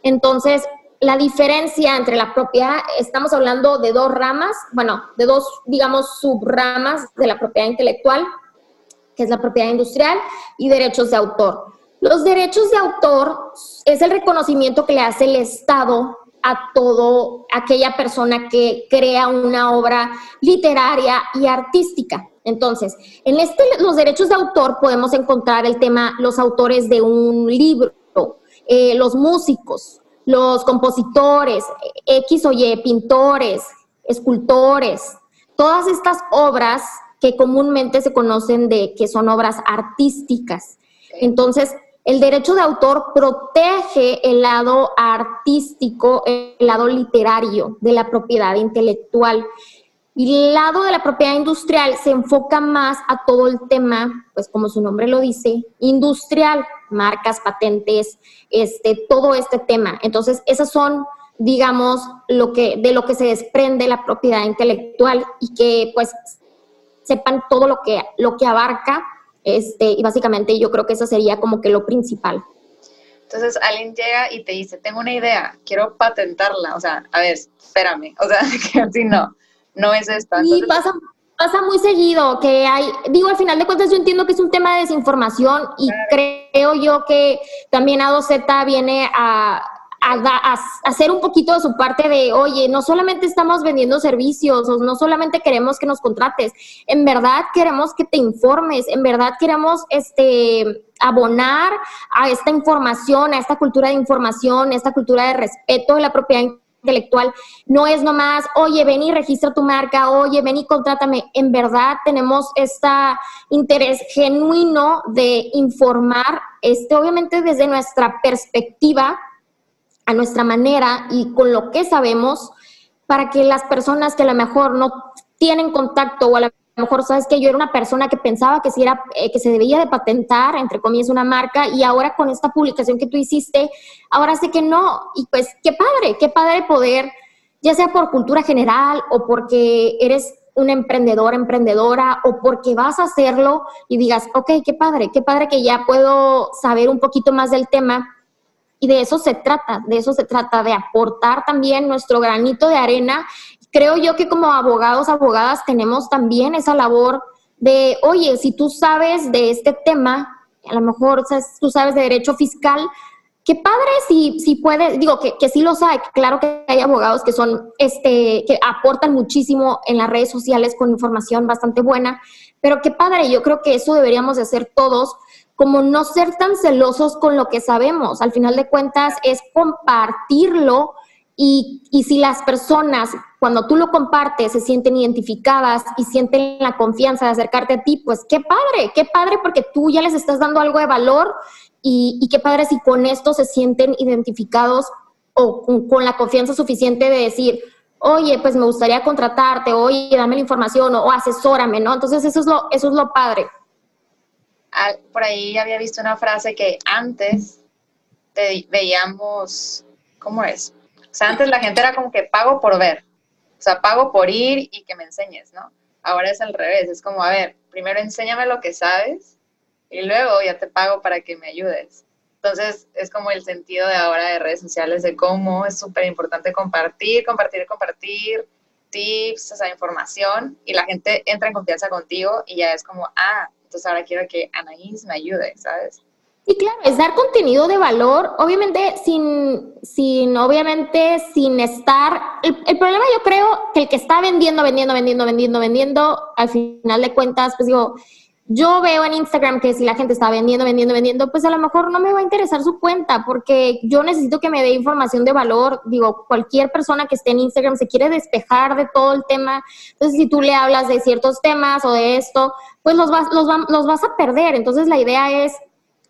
Entonces, la diferencia entre la propiedad, estamos hablando de dos ramas, bueno, de dos, digamos, subramas de la propiedad intelectual, que es la propiedad industrial y derechos de autor. Los derechos de autor es el reconocimiento que le hace el Estado a todo aquella persona que crea una obra literaria y artística. Entonces, en este, los derechos de autor podemos encontrar el tema, los autores de un libro, eh, los músicos, los compositores, X o Y, pintores, escultores, todas estas obras que comúnmente se conocen de que son obras artísticas. Entonces, el derecho de autor protege el lado artístico, el lado literario de la propiedad intelectual. Y el lado de la propiedad industrial se enfoca más a todo el tema, pues como su nombre lo dice, industrial, marcas, patentes, este, todo este tema. Entonces, esas son, digamos, lo que, de lo que se desprende la propiedad intelectual y que pues sepan todo lo que, lo que abarca este, y básicamente yo creo que eso sería como que lo principal. Entonces alguien llega y te dice, tengo una idea, quiero patentarla. O sea, a ver, espérame. O sea, que así no, no es esto. Y pasa, pasa muy seguido que hay, digo, al final de cuentas yo entiendo que es un tema de desinformación y creo yo que también A2Z viene a a, hacer un poquito de su parte de, oye, no solamente estamos vendiendo servicios, o no solamente queremos que nos contrates, en verdad queremos que te informes, en verdad queremos este abonar a esta información, a esta cultura de información, a esta cultura de respeto de la propiedad intelectual. No es nomás, oye, ven y registra tu marca, oye, ven y contrátame. En verdad tenemos este interés genuino de informar, este, obviamente desde nuestra perspectiva, a nuestra manera y con lo que sabemos para que las personas que a lo mejor no tienen contacto o a lo mejor sabes que yo era una persona que pensaba que, si era, eh, que se debía de patentar, entre comillas, una marca y ahora con esta publicación que tú hiciste, ahora sé que no. Y pues qué padre, qué padre poder, ya sea por cultura general o porque eres un emprendedor, emprendedora, o porque vas a hacerlo y digas, ok, qué padre, qué padre que ya puedo saber un poquito más del tema y de eso se trata, de eso se trata, de aportar también nuestro granito de arena. Creo yo que como abogados, abogadas, tenemos también esa labor de, oye, si tú sabes de este tema, a lo mejor tú sabes de derecho fiscal, qué padre si, si puedes, digo que, que sí lo sabe, claro que hay abogados que son, este, que aportan muchísimo en las redes sociales con información bastante buena, pero qué padre, yo creo que eso deberíamos de hacer todos, como no ser tan celosos con lo que sabemos. Al final de cuentas es compartirlo y, si las personas, cuando tú lo compartes, se sienten identificadas y sienten la confianza de acercarte a ti, pues qué padre, qué padre porque tú ya les estás dando algo de valor y, qué padre si con esto se sienten identificados o con, la confianza suficiente de decir, oye, pues me gustaría contratarte, oye, dame la información o, o asesórame, ¿no? Entonces eso es lo, eso es lo padre por ahí había visto una frase que antes veíamos, ¿cómo es? O sea, antes la gente era como que pago por ver, o sea, pago por ir y que me enseñes, ¿no? Ahora es al revés, es como, a ver, primero enséñame lo que sabes y luego ya te pago para que me ayudes. Entonces, es como el sentido de ahora de redes sociales, de cómo es súper importante compartir, compartir, compartir tips, esa información, y la gente entra en confianza contigo y ya es como, ah, entonces ahora quiero que Anaís me ayude, ¿sabes? Sí, claro, es dar contenido de valor, obviamente sin, sin obviamente sin estar, el, problema yo creo que el que está vendiendo, vendiendo, vendiendo, vendiendo, vendiendo, al final de cuentas, pues digo, yo veo en Instagram que si la gente está vendiendo, vendiendo, vendiendo, pues a lo mejor no me va a interesar su cuenta porque yo necesito que me dé información de valor. Digo, cualquier persona que esté en Instagram se quiere despejar de todo el tema. Entonces, si tú le hablas de ciertos temas o de esto, pues los vas, los, los vas a perder. Entonces, la idea es,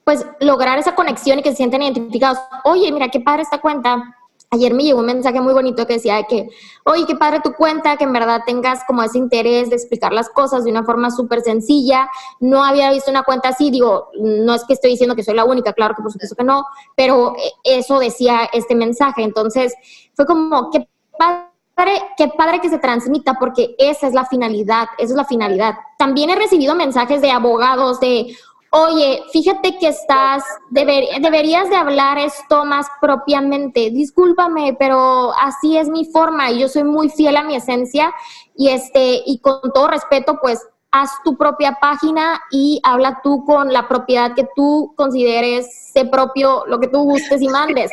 pues, lograr esa conexión y que se sienten identificados. Oye, mira, qué padre esta cuenta Ayer me llegó un mensaje muy bonito que decía que, oye, qué padre tu cuenta, que en verdad tengas como ese interés de explicar las cosas de una forma súper sencilla. No había visto una cuenta así, digo, no es que estoy diciendo que soy la única, claro que por supuesto que no, pero eso decía este mensaje. Entonces, fue como, qué padre, qué padre que se transmita, porque esa es la finalidad, esa es la finalidad. También he recibido mensajes de abogados de, oye, fíjate que estás, deberías de hablar esto más propiamente, discúlpame, pero así es mi forma y yo soy muy fiel a mi esencia y este, y con todo respeto, pues haz tu propia página y habla tú con la propiedad que tú consideres propio, lo que tú gustes y mandes.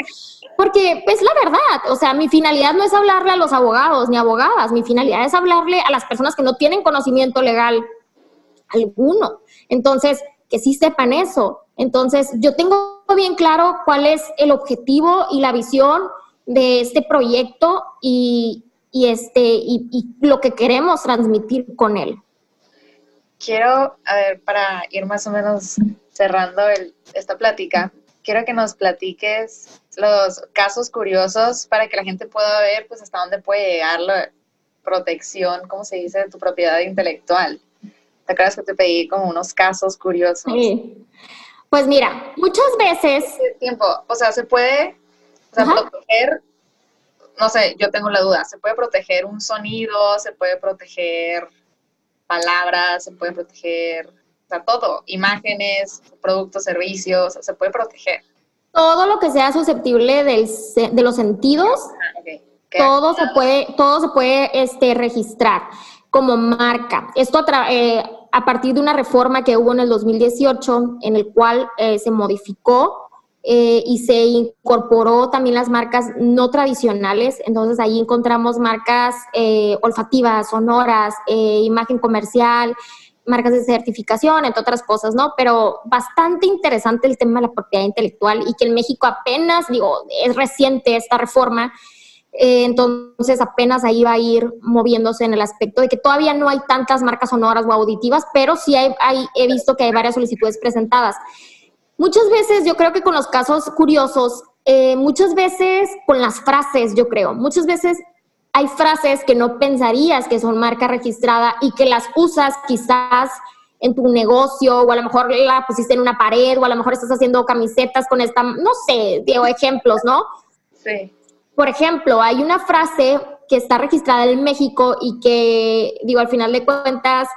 Porque, pues la verdad, o sea, mi finalidad no es hablarle a los abogados ni abogadas, mi finalidad es hablarle a las personas que no tienen conocimiento legal alguno. Entonces, que sí sepan eso. Entonces, yo tengo bien claro cuál es el objetivo y la visión de este proyecto y, este, y, lo que queremos transmitir con él. Quiero, a ver, para ir más o menos cerrando esta plática, quiero que nos platiques los casos curiosos para que la gente pueda ver pues hasta dónde puede llegar la protección, ¿cómo se dice?, de tu propiedad intelectual. ¿Te acuerdas que te pedí como unos casos curiosos? Sí. Pues mira, muchas veces... Tiempo, o sea, se puede proteger, no sé, yo tengo la duda, se puede proteger un sonido, se puede proteger palabras, se puede proteger, o sea, todo, imágenes, productos, servicios, se puede proteger. Todo lo que sea susceptible del, de los sentidos, ah, todo, se puede, todo se puede este, registrar como marca. Esto a, eh, a, partir de una reforma que hubo en el 2018, en el cual eh, se modificó eh, y se incorporó también las marcas no tradicionales. Entonces ahí encontramos marcas olfativas, sonoras, imagen comercial, marcas de certificación, entre otras cosas, ¿no? Pero bastante interesante el tema de la propiedad intelectual y que en México apenas, digo, es reciente esta reforma eh, entonces apenas ahí va a ir moviéndose en el aspecto de que todavía no hay tantas marcas sonoras o auditivas, pero sí hay, he visto que hay varias solicitudes presentadas. Muchas veces yo creo que con los casos curiosos, eh, muchas veces con las frases, yo creo, muchas veces hay frases que no pensarías que son marca registrada y que las usas quizás en tu negocio o a lo mejor la pusiste en una pared o a lo mejor estás haciendo camisetas con esta, no sé, digo ejemplos, ¿no? Sí. Por ejemplo, hay una frase que está registrada en México y que, digo, al final de cuentas,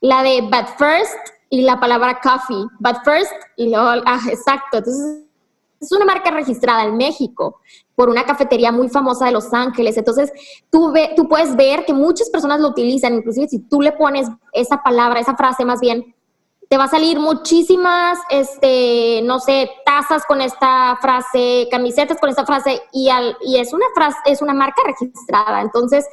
la de but first y la palabra coffee. But first ah, exacto. Entonces, es una marca registrada en México por una cafetería muy famosa de Los Ángeles. Entonces, tú, ve, tú puedes ver que muchas personas lo utilizan, inclusive si tú le pones esa palabra, esa frase más bien, te va a salir muchísimas, este, no sé, tazas con esta frase, camisetas con esta frase y, al, y es una frase, es una marca registrada. Entonces,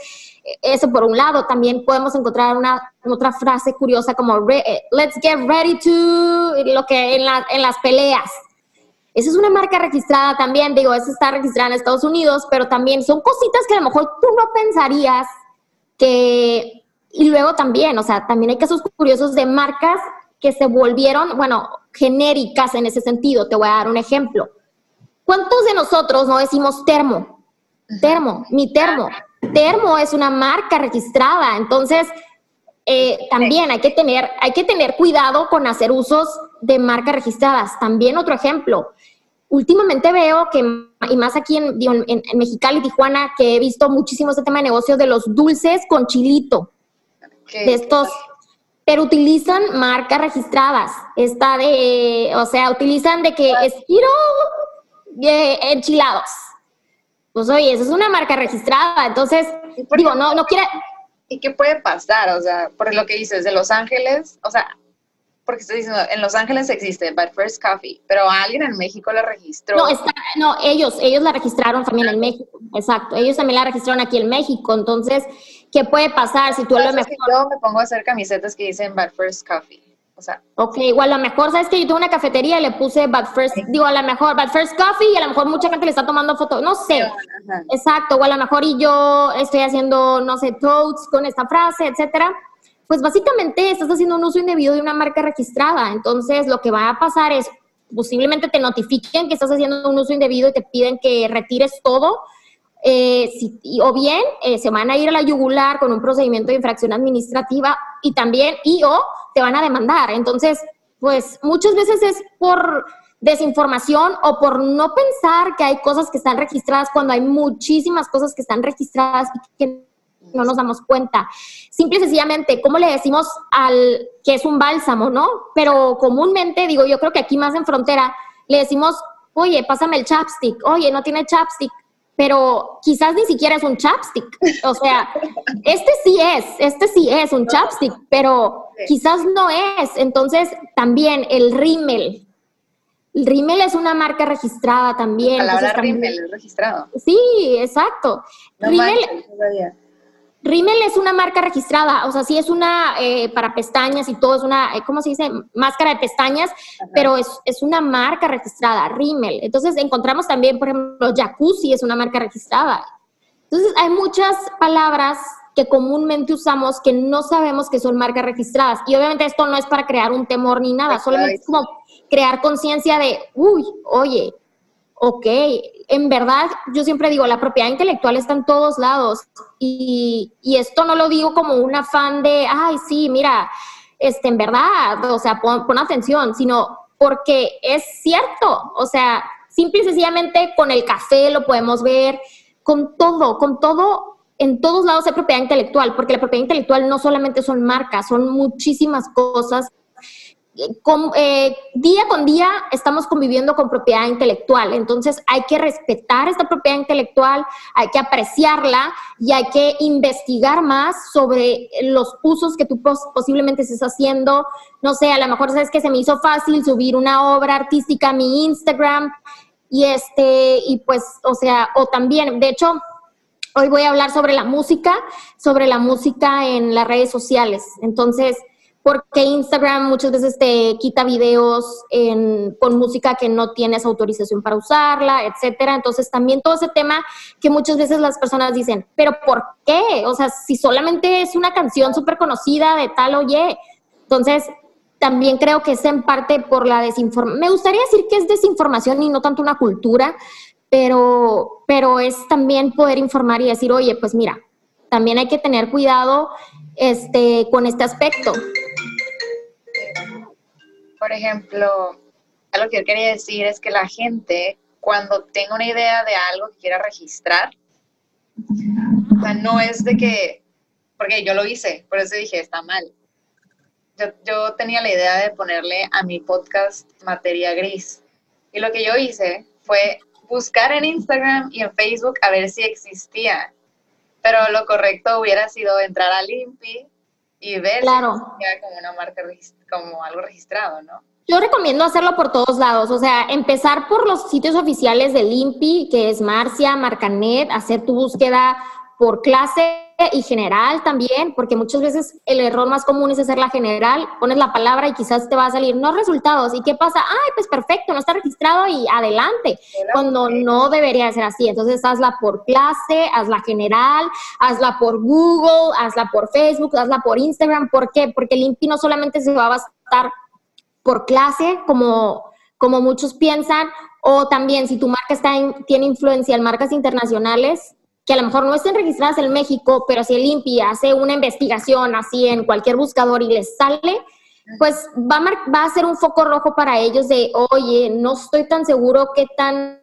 eso por un lado. También podemos encontrar una otra frase curiosa como eh, let's get ready to lo que en, en las peleas. Esa es una marca registrada también, digo, esa está registrada en Estados Unidos, pero también son cositas que a lo mejor tú no pensarías que y luego también, o sea, también hay casos curiosos de marcas que se volvieron, bueno, genéricas en ese sentido. Te voy a dar un ejemplo. ¿Cuántos de nosotros no decimos termo? Termo, mi termo. Termo es una marca registrada, entonces eh, también hay que, tener, hay que tener cuidado con hacer usos de marcas registradas. También otro ejemplo, últimamente veo que, y más aquí en, en, en Mexicali, Tijuana, que he visto muchísimo este tema de negocios de los dulces con chilito. De estos pero utilizan marcas registradas. Esta de, o sea, utilizan de que estiro eh, enchilados. Pues oye, eso es una marca registrada. Entonces, digo, no, no quiere. ¿Y qué puede pasar? O sea, por lo que dices, de Los Ángeles, o sea, porque estoy diciendo, en Los Ángeles existe But First Coffee, pero alguien en México la registró. No, está, no, ellos, ellos la registraron también en México, exacto. Ellos también la registraron aquí en México. Entonces, ¿qué puede pasar si tú a lo mejor... yo me pongo a hacer camisetas que dicen But First Coffee. O sea. Ok, igual a lo mejor, ¿sabes que Yo tengo una cafetería y le puse But First, digo, a lo mejor But First Coffee y a lo mejor mucha gente le está tomando fotos, no sé. Exacto, o a lo mejor y yo estoy haciendo, no sé, toads con esta frase, etcétera pues básicamente estás haciendo un uso indebido de una marca registrada. Entonces, lo que va a pasar es, posiblemente te notifiquen que estás haciendo un uso indebido y te piden que retires todo. Eh, o bien eh, se van a ir a la yugular con un procedimiento de infracción administrativa y también, y o te van a demandar. Entonces, pues muchas veces es por desinformación o por no pensar que hay cosas que están registradas cuando hay muchísimas cosas que están registradas y que no nos damos cuenta. Simple y sencillamente, ¿cómo le decimos al que es un bálsamo, no? Pero comúnmente, digo, yo creo que aquí más en frontera, le decimos, oye, pásame el chapstick, oye, no tiene chapstick, pero quizás ni siquiera es un chapstick. O sea, este sí es, este sí es un chapstick, pero quizás no es. Entonces, también el rímel. El rímel es una marca registrada también. La palabra rímel es registrado. Sí, exacto. rímel, Rimmel es una marca registrada, o sea, sí es una eh, para pestañas y todo, es una, eh, ¿cómo se dice? Máscara de pestañas, pero es, es, una marca registrada, Rimmel. Entonces encontramos también, por ejemplo, jacuzzi es una marca registrada. Entonces hay muchas palabras que comúnmente usamos que no sabemos que son marcas registradas. Y obviamente esto no es para crear un temor ni nada, solamente es como crear conciencia de, uy, oye, ok, en verdad yo siempre digo, la propiedad intelectual está en todos lados. Y, esto no lo digo como un afán de, ay, sí, mira, este, en verdad, o sea, pon, atención, sino porque es cierto, o sea, simple y sencillamente con el café lo podemos ver, con todo, con todo, en todos lados hay propiedad intelectual, porque la propiedad intelectual no solamente son marcas, son muchísimas cosas eh, día con día estamos conviviendo con propiedad intelectual, entonces hay que respetar esta propiedad intelectual, hay que apreciarla y hay que investigar más sobre los usos que tú posiblemente estés haciendo. No sé, a lo mejor sabes que se me hizo fácil subir una obra artística a mi Instagram y este, y pues, o sea, o también, de hecho, hoy voy a hablar sobre la música, sobre la música en las redes sociales. Entonces, porque Instagram muchas veces te quita videos con música que no tienes autorización para usarla, etcétera. Entonces también todo ese tema que muchas veces las personas dicen, pero ¿por qué? O sea, si solamente es una canción súper conocida de tal oye, entonces también creo que es en parte por la desinformación. Me gustaría decir que es desinformación y no tanto una cultura, pero, pero es también poder informar y decir, oye, pues mira, también hay que tener cuidado este, con este aspecto por ejemplo, algo que yo quería decir es que la gente, cuando tenga una idea de algo que quiera registrar, no es de que, porque yo lo hice, por eso dije, está mal. Yo, tenía la idea de ponerle a mi podcast materia gris. Y lo que yo hice fue buscar en Instagram y en Facebook a ver si existía. Pero lo correcto hubiera sido entrar a Limpi y ver claro. como una marca, como algo registrado, ¿no? Yo recomiendo hacerlo por todos lados, o sea, empezar por los sitios oficiales del INPI, que es Marcia, Marcanet, hacer tu búsqueda por clase y general también, porque muchas veces el error más común es hacer la general, pones la palabra y quizás te va a salir no resultados. ¿Y qué pasa? Ay, pues perfecto, no está registrado y adelante, cuando no debería ser así. Entonces hazla por clase, hazla general, hazla por Google, hazla por Facebook, hazla por Instagram. ¿Por qué? Porque el INPI no solamente se va a bastar por clase, como, como muchos piensan, o también si tu marca está tiene influencia en marcas internacionales, que a lo mejor no estén registradas en México, pero si el INPI hace una investigación así en cualquier buscador y les sale, pues va a, va a ser un foco rojo para ellos de, oye, no estoy tan seguro qué tan,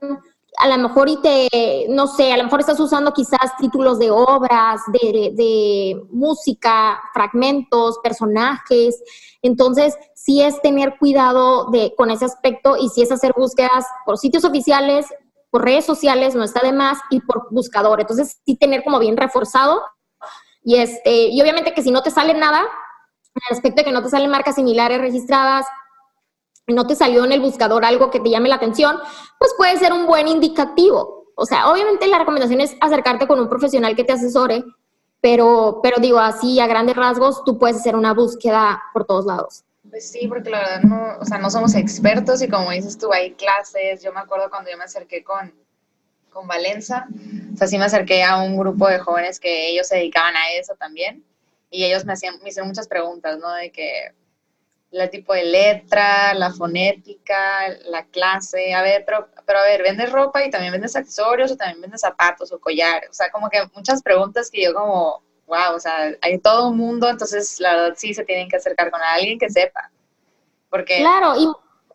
a lo mejor y te, no sé, a lo mejor estás usando quizás títulos de obras, de, de música, fragmentos, personajes. Entonces, sí es tener cuidado de, con ese aspecto y sí es hacer búsquedas por sitios oficiales, por redes sociales, no está de más, y por buscador. Entonces, sí tener como bien reforzado. Y, este, y obviamente que si no te sale nada, en el aspecto de que no te salen marcas similares registradas, no te salió en el buscador algo que te llame la atención, pues puede ser un buen indicativo. O sea, obviamente la recomendación es acercarte con un profesional que te asesore, pero, pero digo, así a grandes rasgos, tú puedes hacer una búsqueda por todos lados. Pues sí, porque la verdad no, o sea, no somos expertos y como dices tú, hay clases. Yo me acuerdo cuando yo me acerqué con, con Valenza, o sea, sí me acerqué a un grupo de jóvenes que ellos se dedicaban a eso también y ellos me, hacían, me hicieron muchas preguntas, ¿no? De que el tipo de letra, la fonética, la clase, a ver, pero, pero a ver, ¿vendes ropa y también vendes accesorios o también vendes zapatos o collares? O sea, como que muchas preguntas que yo como, wow, o sea, hay todo un mundo, entonces la verdad sí se tienen que acercar con alguien que sepa. Porque... Claro, y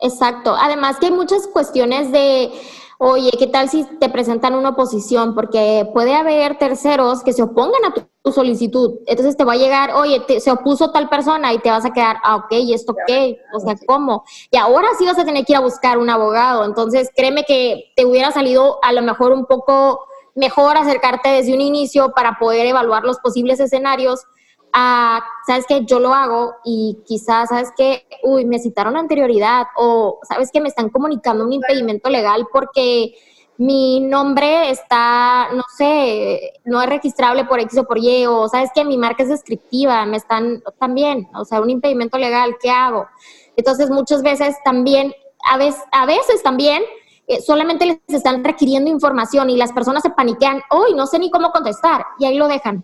exacto. Además que hay muchas cuestiones de, oye, ¿qué tal si te presentan una oposición? Porque puede haber terceros que se opongan a tu solicitud. Entonces te va a llegar, oye, se opuso tal persona y te vas a quedar, ah, ok, ¿y esto qué? O sea, ¿cómo? Y ahora sí vas a tener que ir a buscar un abogado. Entonces, créeme que te hubiera salido a lo mejor un poco mejor acercarte desde un inicio para poder evaluar los posibles escenarios. A, sabes que yo lo hago y quizás, sabes que, uy, me citaron anterioridad o sabes que me están comunicando un impedimento legal porque mi nombre está, no sé, no es registrable por X o por Y, o sabes que mi marca es descriptiva, me están también, o sea, un impedimento legal, ¿qué hago? Entonces, muchas veces también, a veces, a veces también, eh, solamente les están requiriendo información y las personas se paniquean, hoy no sé ni cómo contestar, y ahí lo dejan.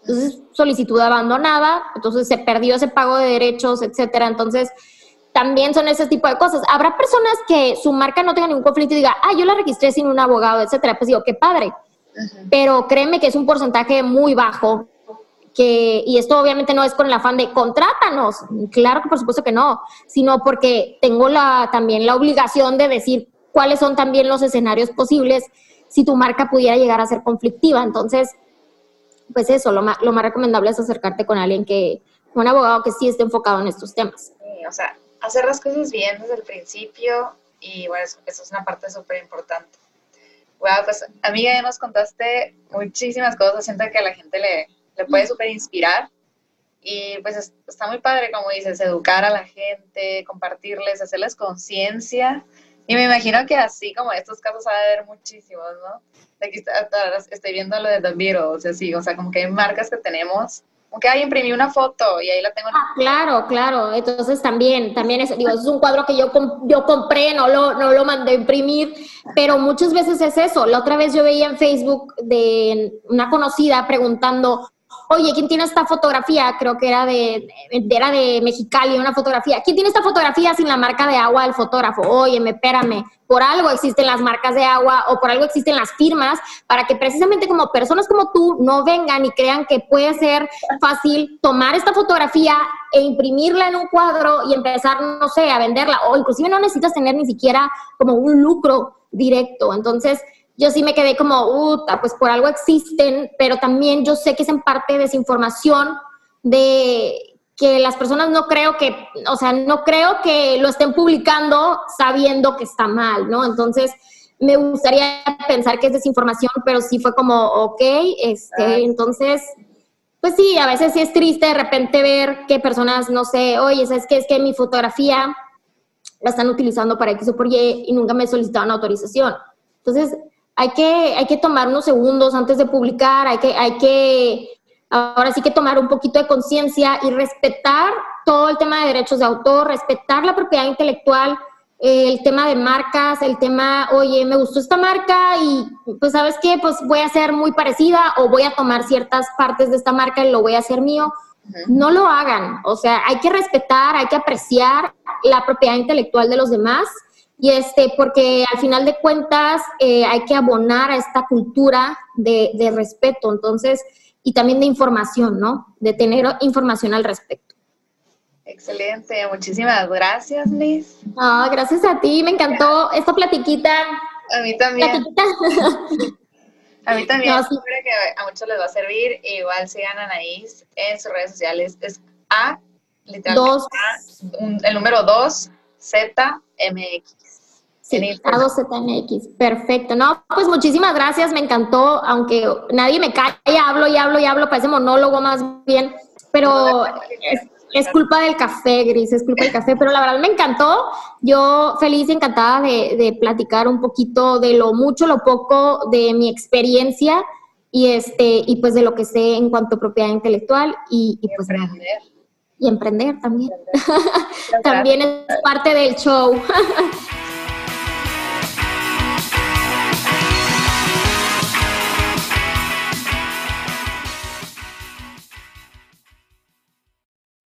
Entonces, solicitud abandonada, entonces se perdió ese pago de derechos, etcétera. Entonces, también son ese tipo de cosas. Habrá personas que su marca no tenga ningún conflicto y diga, ah, yo la registré sin un abogado, etcétera. Pues digo, qué padre. Pero créeme que es un porcentaje muy bajo. Que, y esto obviamente no es con el afán de contrátanos, claro que por supuesto que no, sino porque tengo la, también la obligación de decir cuáles son también los escenarios posibles si tu marca pudiera llegar a ser conflictiva. Entonces, pues eso, lo más, lo más recomendable es acercarte con alguien que, un abogado que sí esté enfocado en estos temas. Sí, o sea, hacer las cosas bien desde el principio y bueno, eso, es una parte súper importante. Wow, pues amiga, ya nos contaste muchísimas cosas, siento que a la gente le, le puede súper inspirar y pues está muy padre, como dices, educar a la gente, compartirles, hacerles conciencia y me imagino que así como estos casos ha de haber muchísimos, ¿no? Aquí estoy viendo lo de The Beatles, así, o sea, como que hay marcas que tenemos que ahí imprimí una foto y ahí la tengo. Ah, claro, claro. Entonces también, también es, digo, es un cuadro que yo, yo compré, no lo, no lo mandé a imprimir, pero muchas veces es eso. La otra vez yo veía en Facebook de una conocida preguntando, oye, ¿quién tiene esta fotografía? Creo que era de, era de Mexicali, una fotografía. ¿Quién tiene esta fotografía sin la marca de agua del fotógrafo? Oye, me espérame, por algo existen las marcas de agua o por algo existen las firmas para que precisamente como personas como tú no vengan y crean que puede ser fácil tomar esta fotografía e imprimirla en un cuadro y empezar, no sé, a venderla o inclusive no necesitas tener ni siquiera como un lucro directo. Entonces, yo sí me quedé como, pues por algo existen, pero también yo sé que es en parte desinformación de que las personas no creo que, o sea, no creo que lo estén publicando sabiendo que está mal, ¿no? Entonces, me gustaría pensar que es desinformación, pero sí fue como, ok, este, entonces, pues sí, a veces sí es triste de repente ver que personas, no sé, oye, ¿sabes qué? Es que mi fotografía la están utilizando para X o por Y y nunca me solicitaron autorización. Entonces, hay que, hay que tomar unos segundos antes de publicar, hay que, hay que ahora sí que tomar un poquito de conciencia y respetar todo el tema de derechos de autor, respetar la propiedad intelectual, el tema de marcas, el tema, oye, me gustó esta marca y pues sabes qué, pues voy a ser muy parecida o voy a tomar ciertas partes de esta marca y lo voy a hacer mío. No lo hagan, o sea, hay que respetar, hay que apreciar la propiedad intelectual de los demás y este, porque al final de cuentas eh, hay que abonar a esta cultura de, de, respeto, entonces, y también de información, ¿no? De tener información al respecto. Excelente, muchísimas gracias, Liz. Ah, gracias a ti, me encantó esta platiquita. A mí también. a mí también, no, sí. que a muchos les va a servir. Igual sigan a Anaís en sus redes sociales. Es A, literalmente el número 2, ZMX. Sí, A2ZMX, perfecto. No, pues muchísimas gracias, me encantó, aunque nadie me calla, hablo y hablo y hablo, parece monólogo más bien, pero es, culpa del café, Gris, es culpa del café, pero la verdad me encantó. Yo feliz y encantada de, platicar un poquito de lo mucho, lo poco de mi experiencia y este y pues de lo que sé en cuanto a propiedad intelectual y, pues emprender. y emprender también. también es parte del show.